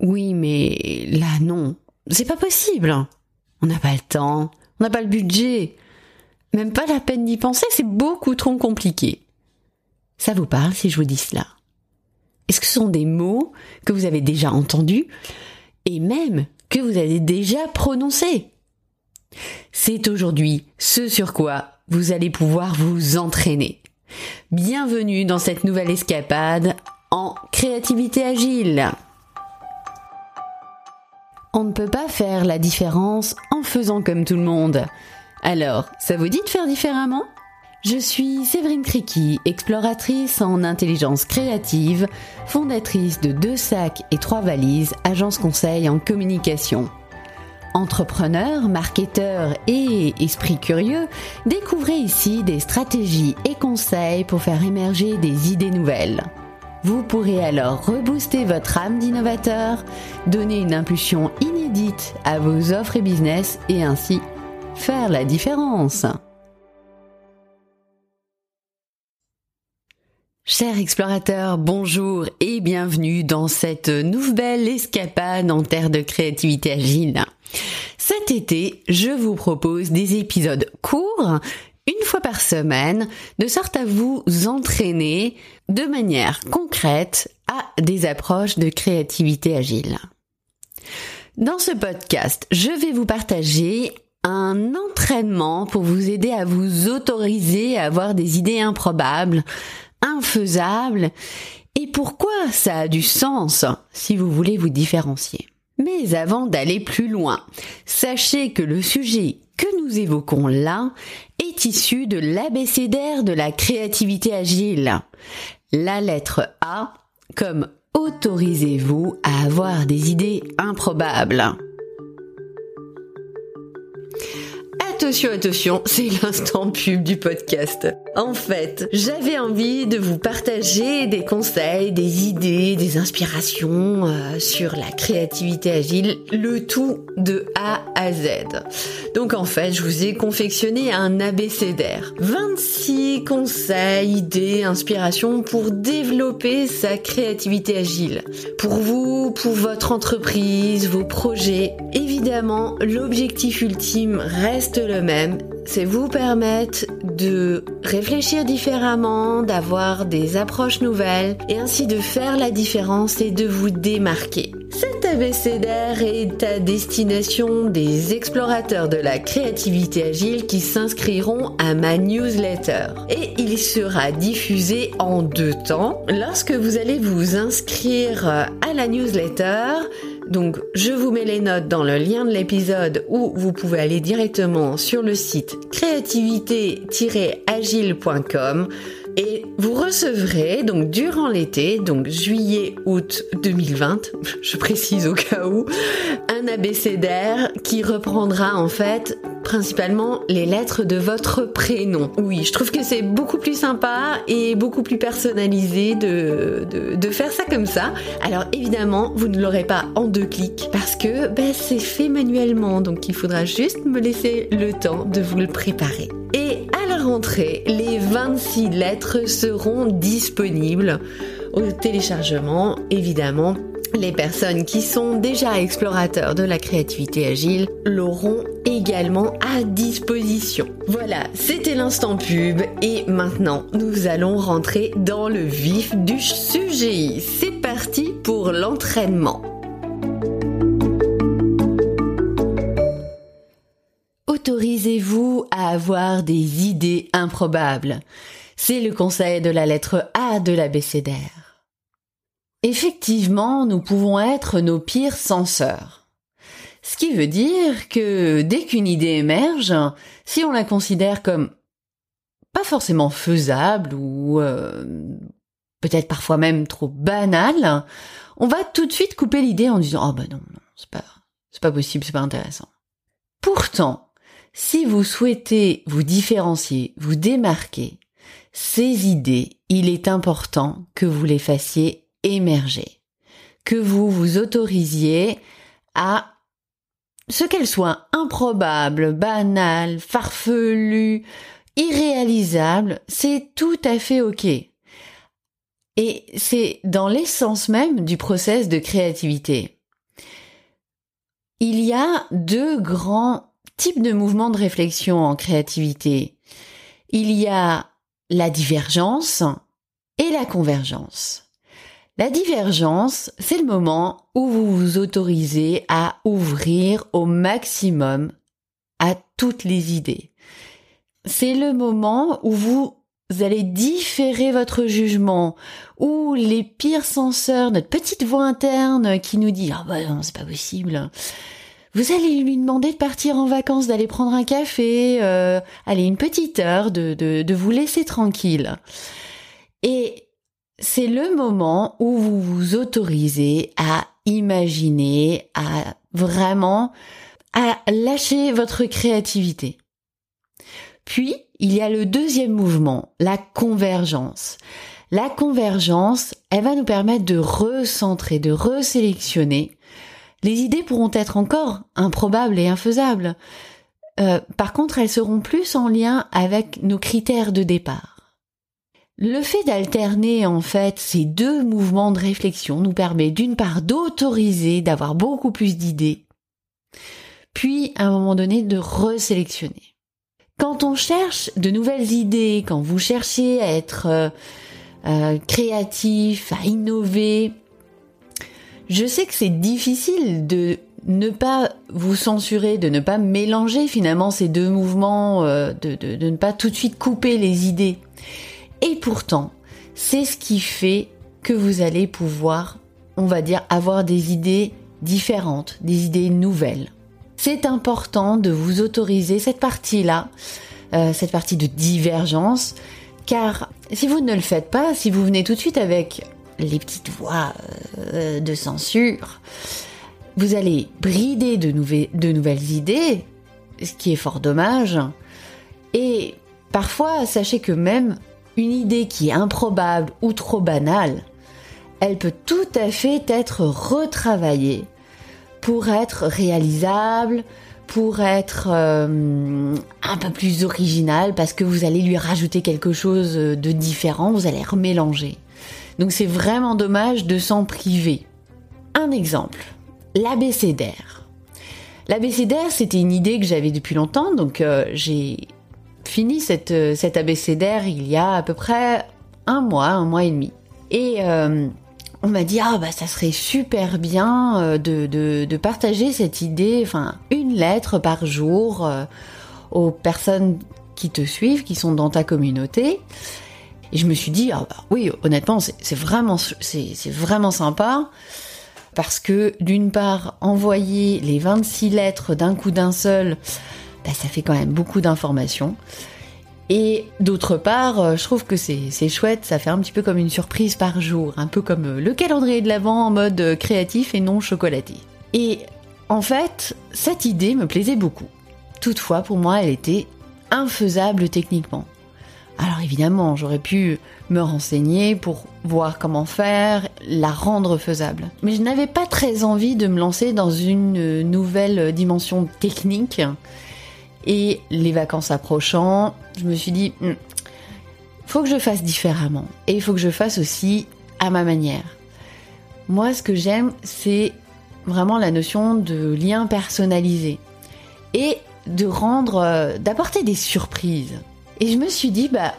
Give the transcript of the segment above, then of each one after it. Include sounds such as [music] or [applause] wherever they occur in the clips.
Oui, mais là non, c'est pas possible. On n'a pas le temps, on n'a pas le budget. Même pas la peine d'y penser, c'est beaucoup trop compliqué. Ça vous parle si je vous dis cela? Est-ce que ce sont des mots que vous avez déjà entendus et même que vous avez déjà prononcés? C'est aujourd'hui ce sur quoi vous allez pouvoir vous entraîner. Bienvenue dans cette nouvelle escapade en créativité agile. On ne peut pas faire la différence en faisant comme tout le monde. Alors, ça vous dit de faire différemment? Je suis Séverine Criqui, exploratrice en intelligence créative, fondatrice de Deux Sacs et Trois Valises, agence conseil en communication. Entrepreneur, marketeur et esprit curieux, découvrez ici des stratégies et conseils pour faire émerger des idées nouvelles. Vous pourrez alors rebooster votre âme d'innovateur, donner une impulsion inédite à vos offres et business et ainsi faire la différence. Chers explorateurs, bonjour et bienvenue dans cette nouvelle escapade en terre de créativité agile. Cet été, je vous propose des épisodes courts, une fois par semaine, de sorte à vous entraîner de manière concrète à des approches de créativité agile. Dans ce podcast, je vais vous partager un entraînement pour vous aider à vous autoriser à avoir des idées improbables, infaisables, et pourquoi ça a du sens si vous voulez vous différencier? Mais avant d'aller plus loin, sachez que le sujet que nous évoquons là est issu de l'abécédaire de la créativité agile. La lettre A comme autorisez-vous à avoir des idées improbables. Attention, attention, c'est l'instant pub du podcast. En fait, j'avais envie de vous partager des conseils, des idées, des inspirations euh, sur la créativité agile, le tout de A à Z. Donc en fait, je vous ai confectionné un abécédaire. 26 conseils, idées, inspirations pour développer sa créativité agile. Pour vous, pour votre entreprise, vos projets. Évidemment, l'objectif ultime reste le même, c'est vous permettre de réfléchir différemment, d'avoir des approches nouvelles et ainsi de faire la différence et de vous démarquer. Cet abécédaire est à destination des explorateurs de la créativité agile qui s'inscriront à ma newsletter. Et il sera diffusé en deux temps. Lorsque vous allez vous inscrire à la newsletter, donc je vous mets les notes dans le lien de l'épisode où vous pouvez aller directement sur le site créativité-agile.com et vous recevrez donc durant l'été, donc juillet, août 2020, [laughs] je précise au cas où, un abécédaire qui reprendra en fait principalement les lettres de votre prénom. Oui, je trouve que c'est beaucoup plus sympa et beaucoup plus personnalisé de, de, faire ça comme ça. Alors évidemment, vous ne l'aurez pas en deux clics parce que ben, c'est fait manuellement, donc il faudra juste me laisser le temps de vous le préparer. Les 26 lettres seront disponibles au téléchargement, évidemment. Les personnes qui sont déjà explorateurs de la créativité agile l'auront également à disposition. Voilà, c'était l'instant pub et maintenant nous allons rentrer dans le vif du sujet. C'est parti pour l'entraînement. Autorisez-vous à avoir des idées improbables. C'est le conseil de la lettre A de l'abécédaire. Effectivement, nous pouvons être nos pires censeurs. Ce qui veut dire que dès qu'une idée émerge, si on la considère comme pas forcément faisable ou euh, peut-être parfois même trop banale, on va tout de suite couper l'idée en disant oh ben non non c'est pas pas possible c'est pas intéressant. Pourtant, si vous souhaitez vous différencier, vous démarquer, ces idées, il est important que vous les fassiez émerger, que vous vous autorisiez à ce qu'elles soient improbables, banales, farfelues, irréalisables, c'est tout à fait ok. Et c'est dans l'essence même du process de créativité. Il y a deux grands types de mouvements de réflexion en créativité. Il y a la divergence et la convergence. La divergence, c'est le moment où vous vous autorisez à ouvrir au maximum à toutes les idées. C'est le moment où vous allez différer votre jugement, où les pires censeurs, notre petite voix interne qui nous dit ah bah non c'est pas possible. Vous allez lui demander de partir en vacances, d'aller prendre un café, euh, aller une petite heure, de, de, de vous laisser tranquille. Et c'est le moment où vous vous autorisez à imaginer, à vraiment, à lâcher votre créativité. Puis, il y a le deuxième mouvement, la convergence. La convergence, elle va nous permettre de recentrer, de resélectionner. Les idées pourront être encore improbables et infaisables. Euh, par contre, elles seront plus en lien avec nos critères de départ. Le fait d'alterner en fait ces deux mouvements de réflexion nous permet d'une part d'autoriser, d'avoir beaucoup plus d'idées, puis à un moment donné de resélectionner. Quand on cherche de nouvelles idées, quand vous cherchez à être euh, euh, créatif, à innover, je sais que c'est difficile de ne pas vous censurer, de ne pas mélanger finalement ces deux mouvements, euh, de, ne pas tout de suite couper les idées. Et pourtant, c'est ce qui fait que vous allez pouvoir, on va dire, avoir des idées différentes, des idées nouvelles. C'est important de vous autoriser cette partie-là, euh, cette partie de divergence, car si vous ne le faites pas, si vous venez tout de suite avec les petites voix euh, de censure, vous allez brider de, nouvelles idées, ce qui est fort dommage. Et parfois, sachez que même une idée qui est improbable ou trop banale, elle peut tout à fait être retravaillée pour être réalisable, pour être euh, un peu plus original, parce que vous allez lui rajouter quelque chose de différent, vous allez remélanger. Donc c'est vraiment dommage de s'en priver. Un exemple, l'abécédaire. L'abécédaire, c'était une idée que j'avais depuis longtemps, donc euh, j'ai fini cette, euh, cet abécédaire il y a à peu près un mois, un mois et demi. Et euh, on m'a dit ah bah ça serait super bien de, de, partager cette idée, enfin une lettre par jour aux personnes qui te suivent, qui sont dans ta communauté. Et je me suis dit ah bah oui honnêtement c'est vraiment vraiment sympa parce que d'une part envoyer les 26 lettres d'un coup d'un seul bah, ça fait quand même beaucoup d'informations. Et d'autre part, euh, je trouve que c'est chouette, ça fait un petit peu comme une surprise par jour, un peu comme euh, le calendrier de l'Avent en mode euh, créatif et non chocolaté. Et en fait, cette idée me plaisait beaucoup. Toutefois, pour moi, elle était infaisable techniquement. Alors évidemment, j'aurais pu me renseigner pour voir comment faire, la rendre faisable. Mais je n'avais pas très envie de me lancer dans une nouvelle dimension technique et les vacances approchant, je me suis dit, hmm, faut que je fasse différemment. Et il faut que je fasse aussi à ma manière. Moi, ce que j'aime, c'est vraiment la notion de lien personnalisé. Et de rendre, euh, d'apporter des surprises. Et je me suis dit, bah,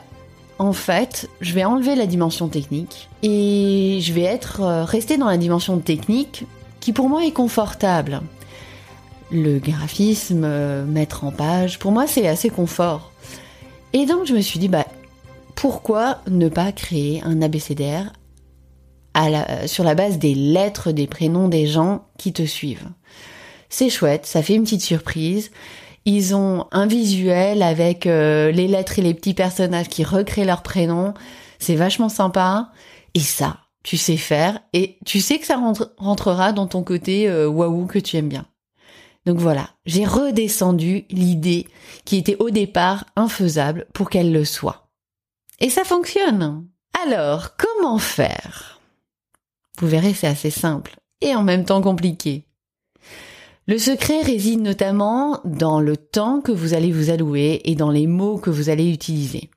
en fait, je vais enlever la dimension technique et je vais être euh, rester dans la dimension technique qui pour moi est confortable le graphisme, euh, mettre en page, pour moi c'est assez confort. Et donc je me suis dit, bah, pourquoi ne pas créer un abécédaire sur la base des lettres, des prénoms des gens qui te suivent? C'est chouette, ça fait une petite surprise. Ils ont un visuel avec euh, les lettres et les petits personnages qui recréent leurs prénoms. C'est vachement sympa. Et ça, tu sais faire et tu sais que ça rentrera dans ton côté euh, waouh que tu aimes bien. Donc voilà, j'ai redescendu l'idée qui était au départ infaisable pour qu'elle le soit. Et ça fonctionne. Alors, comment faire? Vous verrez, c'est assez simple et en même temps compliqué. Le secret réside notamment dans le temps que vous allez vous allouer et dans les mots que vous allez utiliser.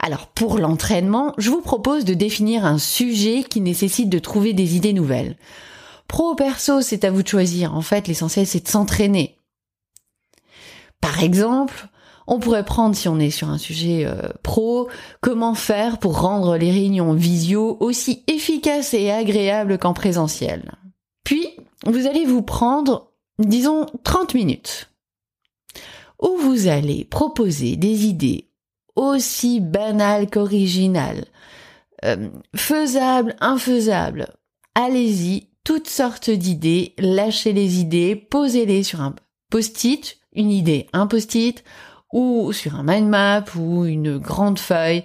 Alors pour l'entraînement, je vous propose de définir un sujet qui nécessite de trouver des idées nouvelles. Pro perso, c'est à vous de choisir. En fait, l'essentiel, c'est de s'entraîner. Par exemple, on pourrait prendre, si on est sur un sujet euh, pro, comment faire pour rendre les réunions visio aussi efficaces et agréables qu'en présentiel? Puis, vous allez vous prendre, disons, 30 minutes, où vous allez proposer des idées aussi banales qu'originales, euh, faisables, infaisables. Allez-y, toutes sortes d'idées, lâchez les idées, posez-les sur un post-it, une idée, un post-it, ou sur un mind map ou une grande feuille.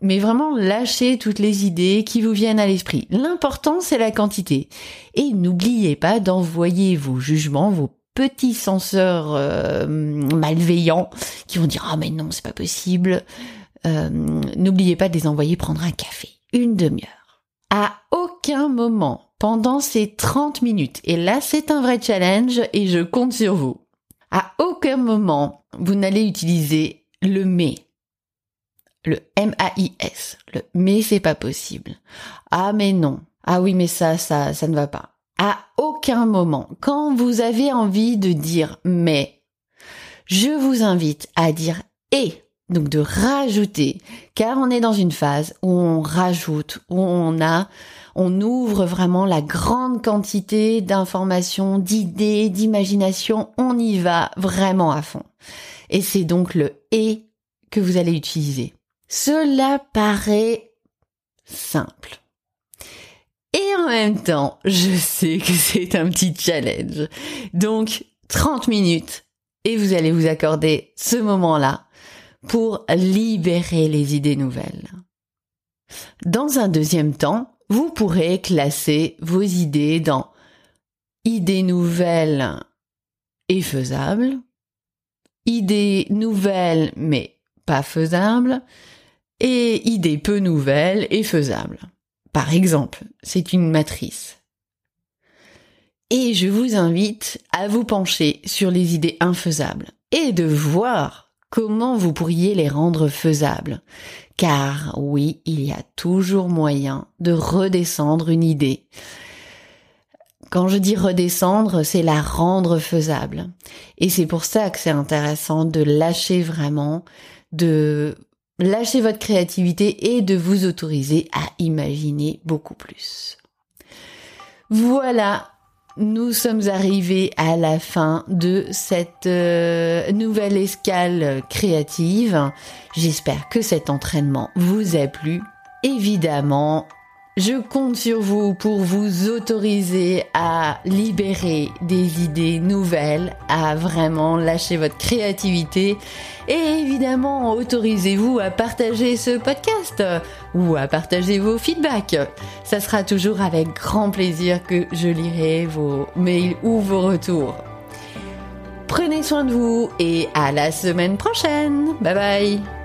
Mais vraiment, lâchez toutes les idées qui vous viennent à l'esprit. L'important, c'est la quantité. Et n'oubliez pas d'envoyer vos jugements, vos petits censeurs euh, malveillants qui vont dire ah mais non c'est pas possible. Euh, n'oubliez pas de les envoyer prendre un café, une demi-heure. À aucun moment pendant ces 30 minutes, et là c'est un vrai challenge et je compte sur vous, à aucun moment, vous n'allez utiliser le mais. Le M-A-I-S. Le mais c'est pas possible. Ah mais non. Ah oui mais ça, ça, ça ne va pas. À aucun moment, quand vous avez envie de dire mais, je vous invite à dire et. Donc de rajouter, car on est dans une phase où on rajoute, où on a on ouvre vraiment la grande quantité d'informations, d'idées, d'imagination, on y va vraiment à fond. Et c'est donc le et que vous allez utiliser. Cela paraît simple. Et en même temps, je sais que [laughs] c'est un petit challenge. Donc, 30 minutes et vous allez vous accorder ce moment-là pour libérer les idées nouvelles. Dans un deuxième temps, vous pourrez classer vos idées dans idées nouvelles et faisables, idées nouvelles mais pas faisables, et idées peu nouvelles et faisables. Par exemple, c'est une matrice. Et je vous invite à vous pencher sur les idées infaisables et de voir comment vous pourriez les rendre faisables. Car oui, il y a toujours moyen de redescendre une idée. Quand je dis redescendre, c'est la rendre faisable. Et c'est pour ça que c'est intéressant de lâcher vraiment, de lâcher votre créativité et de vous autoriser à imaginer beaucoup plus. Voilà, nous sommes arrivés à la fin de cette euh, nouvelle escale créative. J'espère que cet entraînement vous a plu. Évidemment, je compte sur vous pour vous autoriser à libérer des idées nouvelles, à vraiment lâcher votre créativité et évidemment autorisez-vous à partager ce podcast ou à partager vos feedbacks. Ça sera toujours avec grand plaisir que je lirai vos mails ou vos retours. Prenez soin de vous et à la semaine prochaine. Bye bye